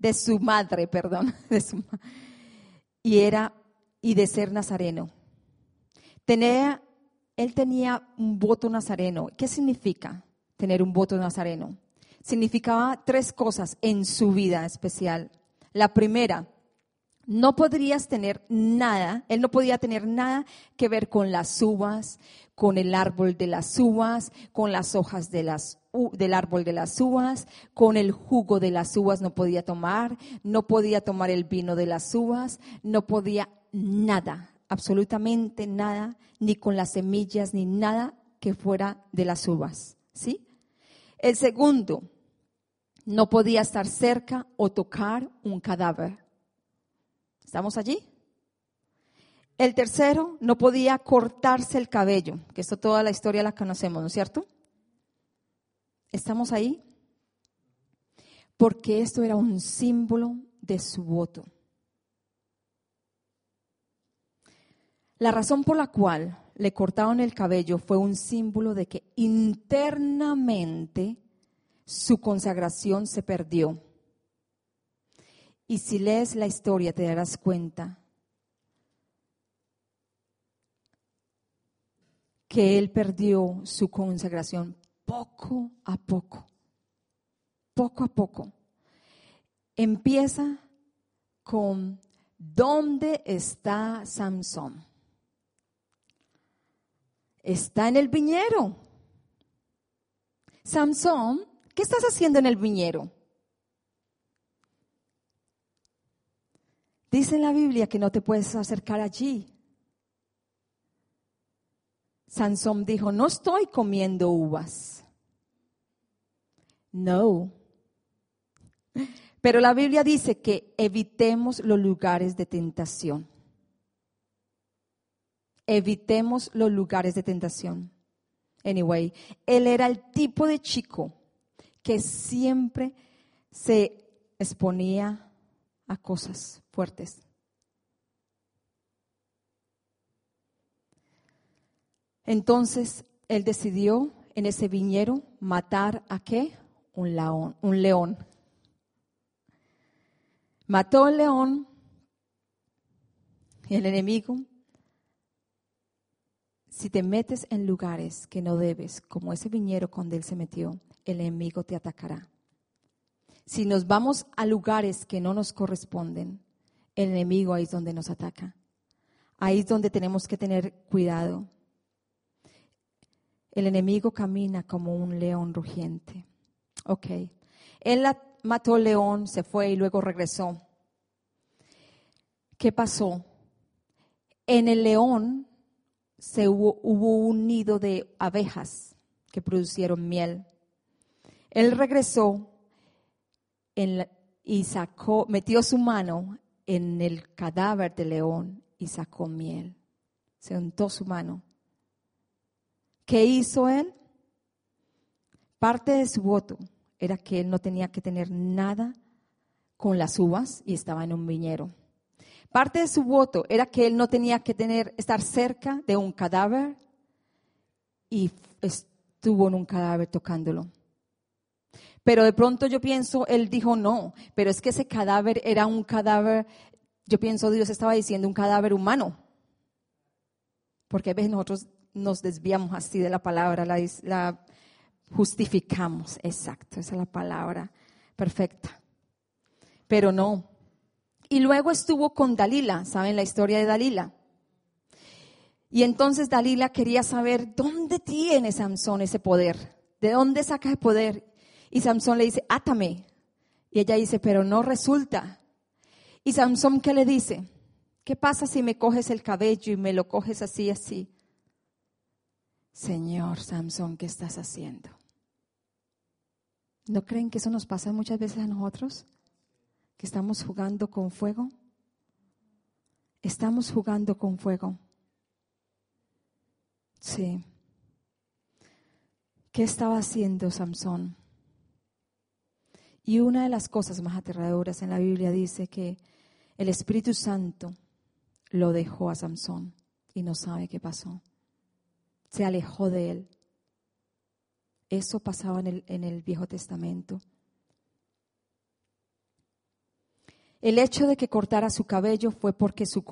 de su madre, perdón, de su, y era y de ser nazareno. Tenía, él tenía un voto nazareno. ¿Qué significa tener un voto nazareno? Significaba tres cosas en su vida especial. La primera, no podrías tener nada, él no podía tener nada que ver con las uvas, con el árbol de las uvas, con las hojas de las, del árbol de las uvas, con el jugo de las uvas no podía tomar, no podía tomar el vino de las uvas, no podía nada, absolutamente nada, ni con las semillas, ni nada que fuera de las uvas. ¿Sí? El segundo, no podía estar cerca o tocar un cadáver. ¿Estamos allí? El tercero no podía cortarse el cabello, que esto toda la historia la conocemos, ¿no es cierto? ¿Estamos ahí? Porque esto era un símbolo de su voto. La razón por la cual le cortaron el cabello fue un símbolo de que internamente su consagración se perdió. Y si lees la historia te darás cuenta que él perdió su consagración poco a poco, poco a poco. Empieza con ¿dónde está Samson? Está en el viñero. Samson, ¿qué estás haciendo en el viñero? Dice la Biblia que no te puedes acercar allí. Sansón dijo, no estoy comiendo uvas. No. Pero la Biblia dice que evitemos los lugares de tentación. Evitemos los lugares de tentación. Anyway, él era el tipo de chico que siempre se exponía a cosas fuertes. Entonces él decidió en ese viñero matar a qué? Un león. Un león. Mató al león y el enemigo. Si te metes en lugares que no debes, como ese viñero donde él se metió, el enemigo te atacará. Si nos vamos a lugares que no nos corresponden, el enemigo ahí es donde nos ataca. Ahí es donde tenemos que tener cuidado. El enemigo camina como un león rugiente. Ok. Él mató al león, se fue y luego regresó. ¿Qué pasó? En el león se hubo, un nido de abejas que producieron miel. Él regresó y sacó, metió su mano en el cadáver del león y sacó miel. Se untó su mano ¿Qué hizo él? Parte de su voto era que él no tenía que tener nada con las uvas y estaba en un viñero. Parte de su voto era que él no tenía que tener, estar cerca de un cadáver y estuvo en un cadáver tocándolo. Pero de pronto yo pienso, él dijo no, pero es que ese cadáver era un cadáver, yo pienso Dios estaba diciendo un cadáver humano. Porque a veces nosotros nos desviamos así de la palabra, la, justificamos, exacto, esa es la palabra perfecta. Pero no. Y luego estuvo con Dalila, ¿saben la historia de Dalila? Y entonces Dalila quería saber dónde tiene Samson ese poder, de dónde saca el poder. Y Samson le dice, átame. Y ella dice, pero no resulta. Y Samson, ¿qué le dice? ¿Qué pasa si me coges el cabello y me lo coges así, así? Señor Samson, ¿qué estás haciendo? ¿No creen que eso nos pasa muchas veces a nosotros? Que estamos jugando con fuego. Estamos jugando con fuego. Sí. ¿Qué estaba haciendo Samson? Y una de las cosas más aterradoras en la Biblia dice que el Espíritu Santo lo dejó a Samson y no sabe qué pasó se alejó de él. Eso pasaba en el, en el Viejo Testamento. El hecho de que cortara su cabello fue porque su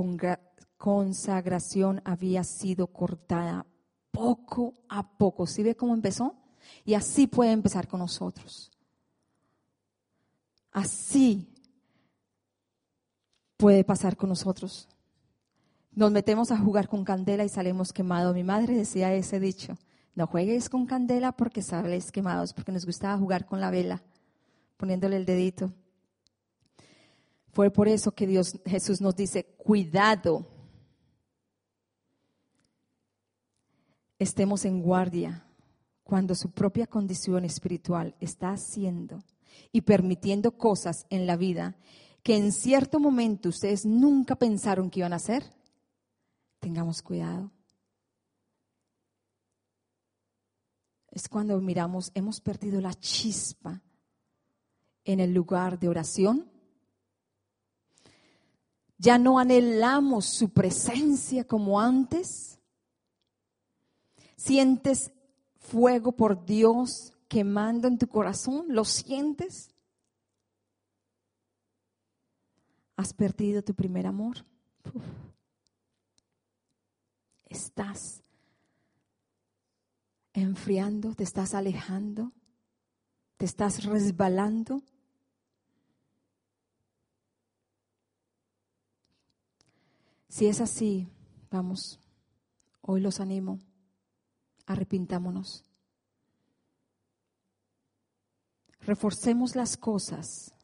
consagración había sido cortada poco a poco. ¿Sí ve cómo empezó? Y así puede empezar con nosotros. Así puede pasar con nosotros nos metemos a jugar con candela y salimos quemados. Mi madre decía ese dicho, no juegues con candela porque sales quemados, porque nos gustaba jugar con la vela, poniéndole el dedito. Fue por eso que Dios, Jesús nos dice, cuidado, estemos en guardia cuando su propia condición espiritual está haciendo y permitiendo cosas en la vida que en cierto momento ustedes nunca pensaron que iban a hacer, tengamos cuidado. Es cuando miramos, hemos perdido la chispa en el lugar de oración. Ya no anhelamos su presencia como antes. Sientes fuego por Dios quemando en tu corazón? ¿Lo sientes? ¿Has perdido tu primer amor? ¿Estás enfriando? ¿Te estás alejando? ¿Te estás resbalando? Si es así, vamos, hoy los animo, arrepintámonos. reforcemos las cosas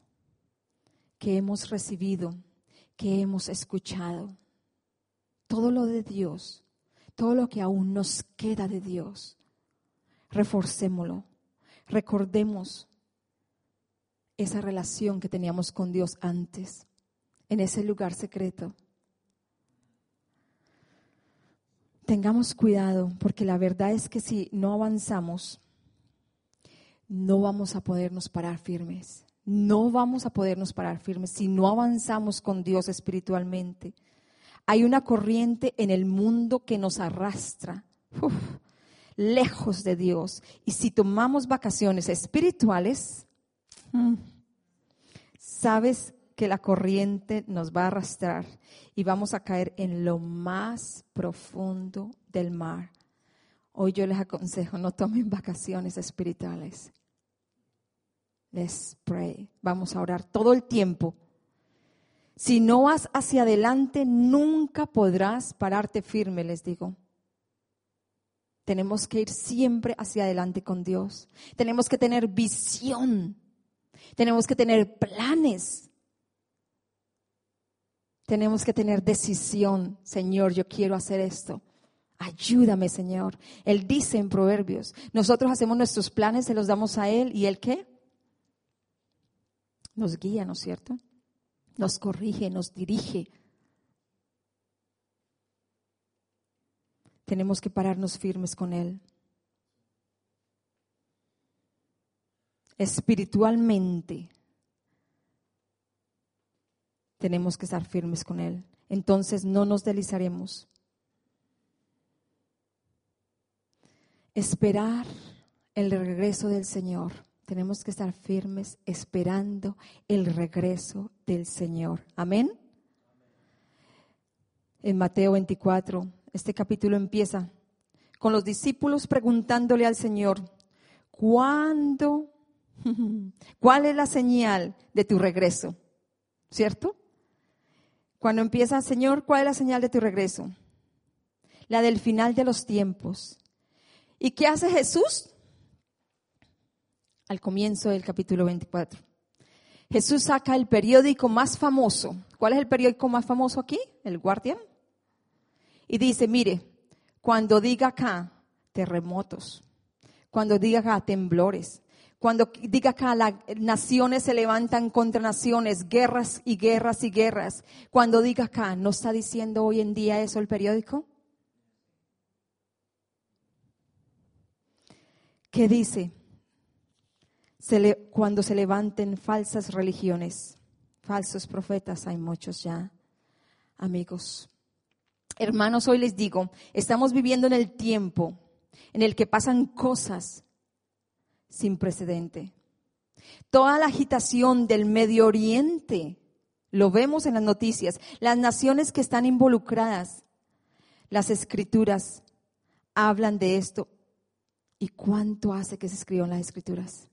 que hemos recibido, que hemos escuchado. Todo lo de Dios, todo lo que aún nos queda de Dios, reforcémoslo. Recordemos esa relación que teníamos con Dios antes, en ese lugar secreto. Tengamos cuidado, porque la verdad es que si no avanzamos, no vamos a podernos parar firmes. No vamos a podernos parar firmes si no avanzamos con Dios espiritualmente. Hay una corriente en el mundo que nos arrastra lejos de Dios. Y si tomamos vacaciones espirituales, mm, sabes que la corriente nos va a arrastrar y vamos a caer en lo más profundo del mar. Hoy yo les aconsejo, no tomen vacaciones espirituales. Let's pray. Vamos a orar todo el tiempo. Si no vas hacia adelante, nunca podrás pararte firme, les digo. Tenemos que ir siempre hacia adelante con Dios. Tenemos que tener visión. Tenemos que tener planes. Tenemos que tener decisión. Señor, yo quiero hacer esto. Ayúdame, Señor. Él dice en Proverbios, nosotros hacemos nuestros planes, se los damos a Él y Él qué? Nos guía, ¿no es cierto? Nos corrige, nos dirige. Tenemos que pararnos firmes con Él. Espiritualmente tenemos que estar firmes con Él. Entonces no nos deslizaremos. Esperar el regreso del Señor tenemos que estar firmes esperando el regreso del Señor. Amén. En Mateo 24, este capítulo empieza con los discípulos preguntándole al Señor, ¿cuándo? ¿Cuál es la señal de tu regreso? ¿Cierto? Cuando empieza, Señor, ¿cuál es la señal de tu regreso? La del final de los tiempos. ¿Y qué hace Jesús? Al comienzo del capítulo 24. Jesús saca el periódico más famoso. ¿Cuál es el periódico más famoso aquí? El Guardian. Y dice, mire, cuando diga acá terremotos, cuando diga acá temblores, cuando diga acá las naciones se levantan contra naciones, guerras y guerras y guerras, cuando diga acá, ¿no está diciendo hoy en día eso el periódico? ¿Qué dice? Cuando se levanten falsas religiones, falsos profetas, hay muchos ya, amigos. Hermanos, hoy les digo, estamos viviendo en el tiempo en el que pasan cosas sin precedente. Toda la agitación del Medio Oriente, lo vemos en las noticias, las naciones que están involucradas, las escrituras hablan de esto. ¿Y cuánto hace que se escriban las escrituras?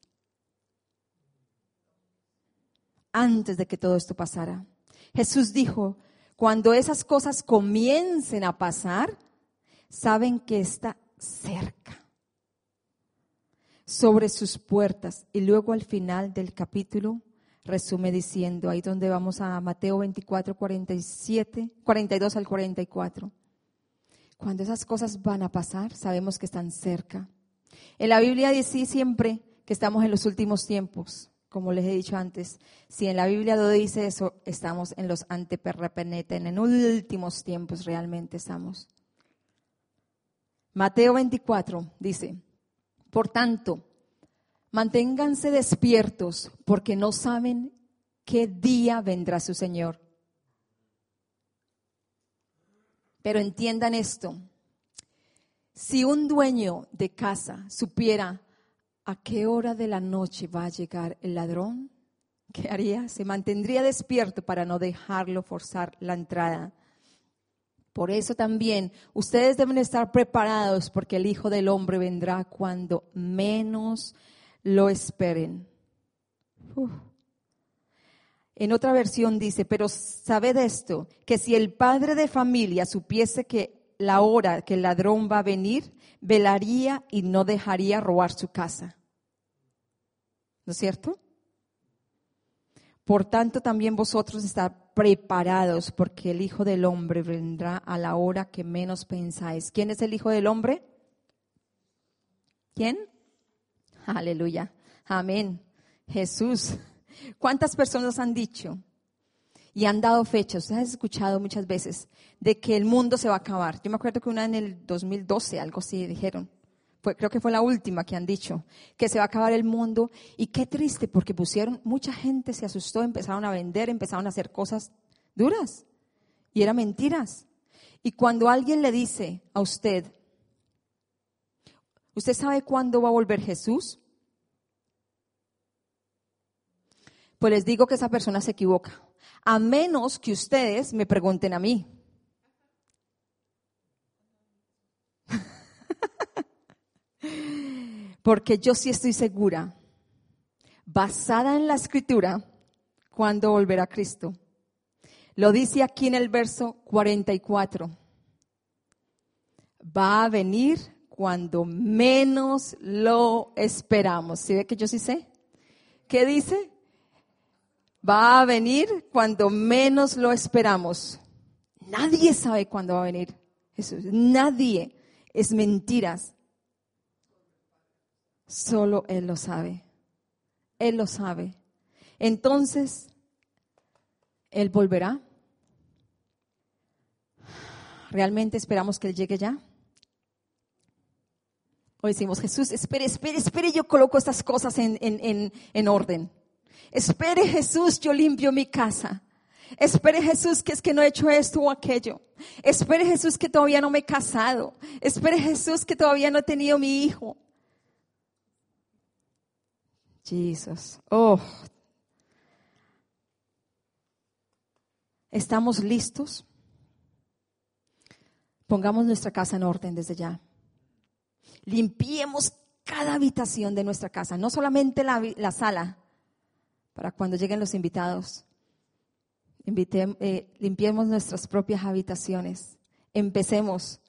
Antes de que todo esto pasara. Jesús dijo, cuando esas cosas comiencen a pasar, saben que está cerca, sobre sus puertas. Y luego al final del capítulo resume diciendo, ahí donde vamos a Mateo 24, 47, 42 al 44. Cuando esas cosas van a pasar, sabemos que están cerca. En la Biblia dice siempre que estamos en los últimos tiempos como les he dicho antes, si en la Biblia dice eso, estamos en los anteperrepenete, en últimos tiempos realmente estamos. Mateo 24 dice, por tanto, manténganse despiertos porque no saben qué día vendrá su Señor. Pero entiendan esto, si un dueño de casa supiera a qué hora de la noche va a llegar el ladrón, ¿qué haría? Se mantendría despierto para no dejarlo forzar la entrada. Por eso también ustedes deben estar preparados porque el Hijo del Hombre vendrá cuando menos lo esperen. En otra versión dice, pero sabed esto, que si el padre de familia supiese que la hora que el ladrón va a venir, velaría y no dejaría robar su casa. ¿No es cierto? Por tanto, también vosotros estar preparados, porque el Hijo del Hombre vendrá a la hora que menos pensáis. ¿Quién es el Hijo del Hombre? ¿Quién? Aleluya. Amén. Jesús. ¿Cuántas personas han dicho? Y han dado fechas. Ustedes han escuchado muchas veces de que el mundo se va a acabar. Yo me acuerdo que una en el 2012, algo así dijeron. Creo que fue la última que han dicho, que se va a acabar el mundo. Y qué triste, porque pusieron, mucha gente se asustó, empezaron a vender, empezaron a hacer cosas duras. Y eran mentiras. Y cuando alguien le dice a usted, ¿usted sabe cuándo va a volver Jesús? Pues les digo que esa persona se equivoca a menos que ustedes me pregunten a mí. Porque yo sí estoy segura, basada en la escritura, cuando volverá Cristo. Lo dice aquí en el verso 44. Va a venir cuando menos lo esperamos. ¿Sí ve que yo sí sé? ¿Qué dice? Va a venir cuando menos lo esperamos. Nadie sabe cuándo va a venir Jesús. Nadie. Es mentiras. Solo Él lo sabe. Él lo sabe. Entonces, Él volverá. ¿Realmente esperamos que Él llegue ya? O decimos, Jesús, espere, espere, espere, yo coloco estas cosas en, en, en orden. Espere Jesús, yo limpio mi casa. Espere Jesús que es que no he hecho esto o aquello. Espere Jesús que todavía no me he casado. Espere Jesús que todavía no he tenido mi hijo. Jesús. Oh. ¿Estamos listos? Pongamos nuestra casa en orden desde ya. Limpiemos cada habitación de nuestra casa, no solamente la, la sala, para cuando lleguen los invitados. Eh, limpiemos nuestras propias habitaciones. Empecemos.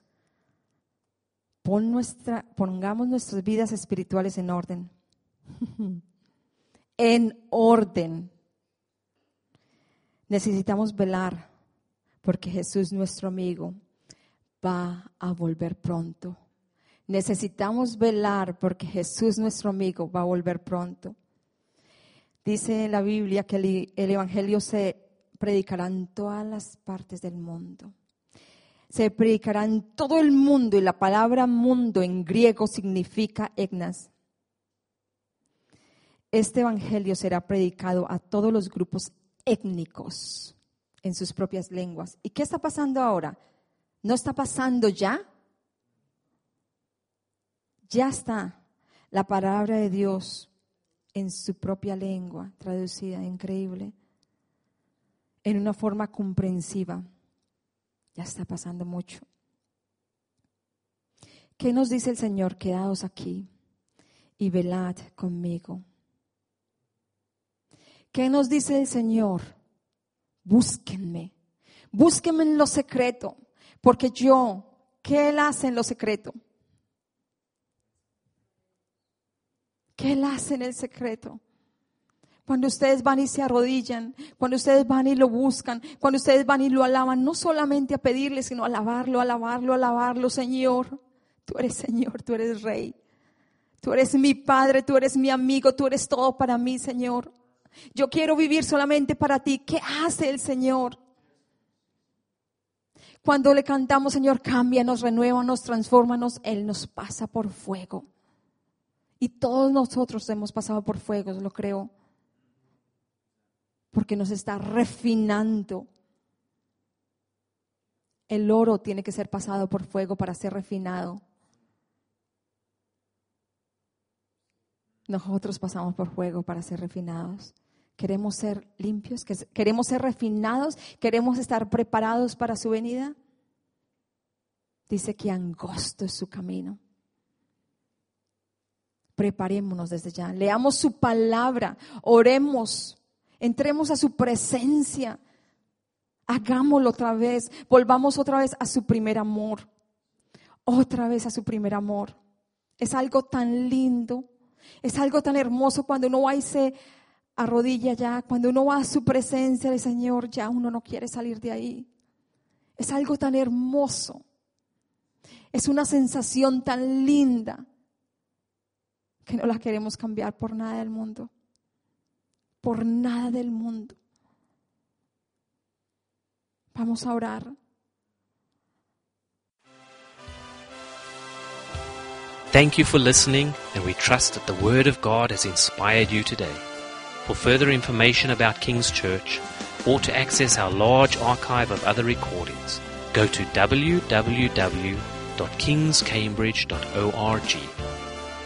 pongamos nuestras vidas espirituales en orden. en orden. Necesitamos velar porque Jesús, nuestro amigo, va a volver pronto. Necesitamos velar porque Jesús, nuestro amigo, va a volver pronto. Dice la Biblia que el, Evangelio se predicará en todas las partes del mundo. Se predicará en todo el mundo y la palabra mundo en griego significa egnas. Este Evangelio será predicado a todos los grupos étnicos en sus propias lenguas. ¿Y qué está pasando ahora? ¿No está pasando ya? Ya está. La palabra de Dios en su propia lengua, traducida, increíble, en una forma comprensiva. Ya está pasando mucho. ¿Qué nos dice el Señor? Quedaos aquí y velad conmigo. ¿Qué nos dice el Señor? Búsquenme, búsquenme en lo secreto, porque yo, ¿qué Él hace en lo secreto? ¿Qué Él hace en el secreto? Cuando ustedes van y se arrodillan, cuando ustedes van y lo buscan, cuando ustedes van y lo alaban, no solamente a pedirle, sino a alabarlo, alabarlo, alabarlo, Señor. Tú eres Señor, tú eres Rey. Tú eres mi Padre, tú eres mi amigo, tú eres todo para mí, Señor. Yo quiero vivir solamente para ti. ¿Qué hace el Señor? Cuando le cantamos, Señor, cámbianos, renuévanos, transfórmanos, Él nos pasa por fuego. Y todos nosotros hemos pasado por fuego, lo creo. Porque nos está refinando. El oro tiene que ser pasado por fuego para ser refinado. Nosotros pasamos por fuego para ser refinados. Queremos ser limpios, queremos ser refinados, queremos estar preparados para su venida. Dice que angosto es su camino. Preparémonos desde ya, leamos su palabra, oremos, entremos a su presencia, hagámoslo otra vez, volvamos otra vez a su primer amor, otra vez a su primer amor. Es algo tan lindo, es algo tan hermoso cuando uno va y se arrodilla ya, cuando uno va a su presencia del Señor, ya uno no quiere salir de ahí. Es algo tan hermoso. Es una sensación tan linda que no la queremos cambiar por nada del mundo. Por nada del mundo. Vamos a orar. Thank you for listening, and we trust that the Word of God has inspired you today. For further information about King's Church, or to access our large archive of other recordings, go to www.kingscambridge.org.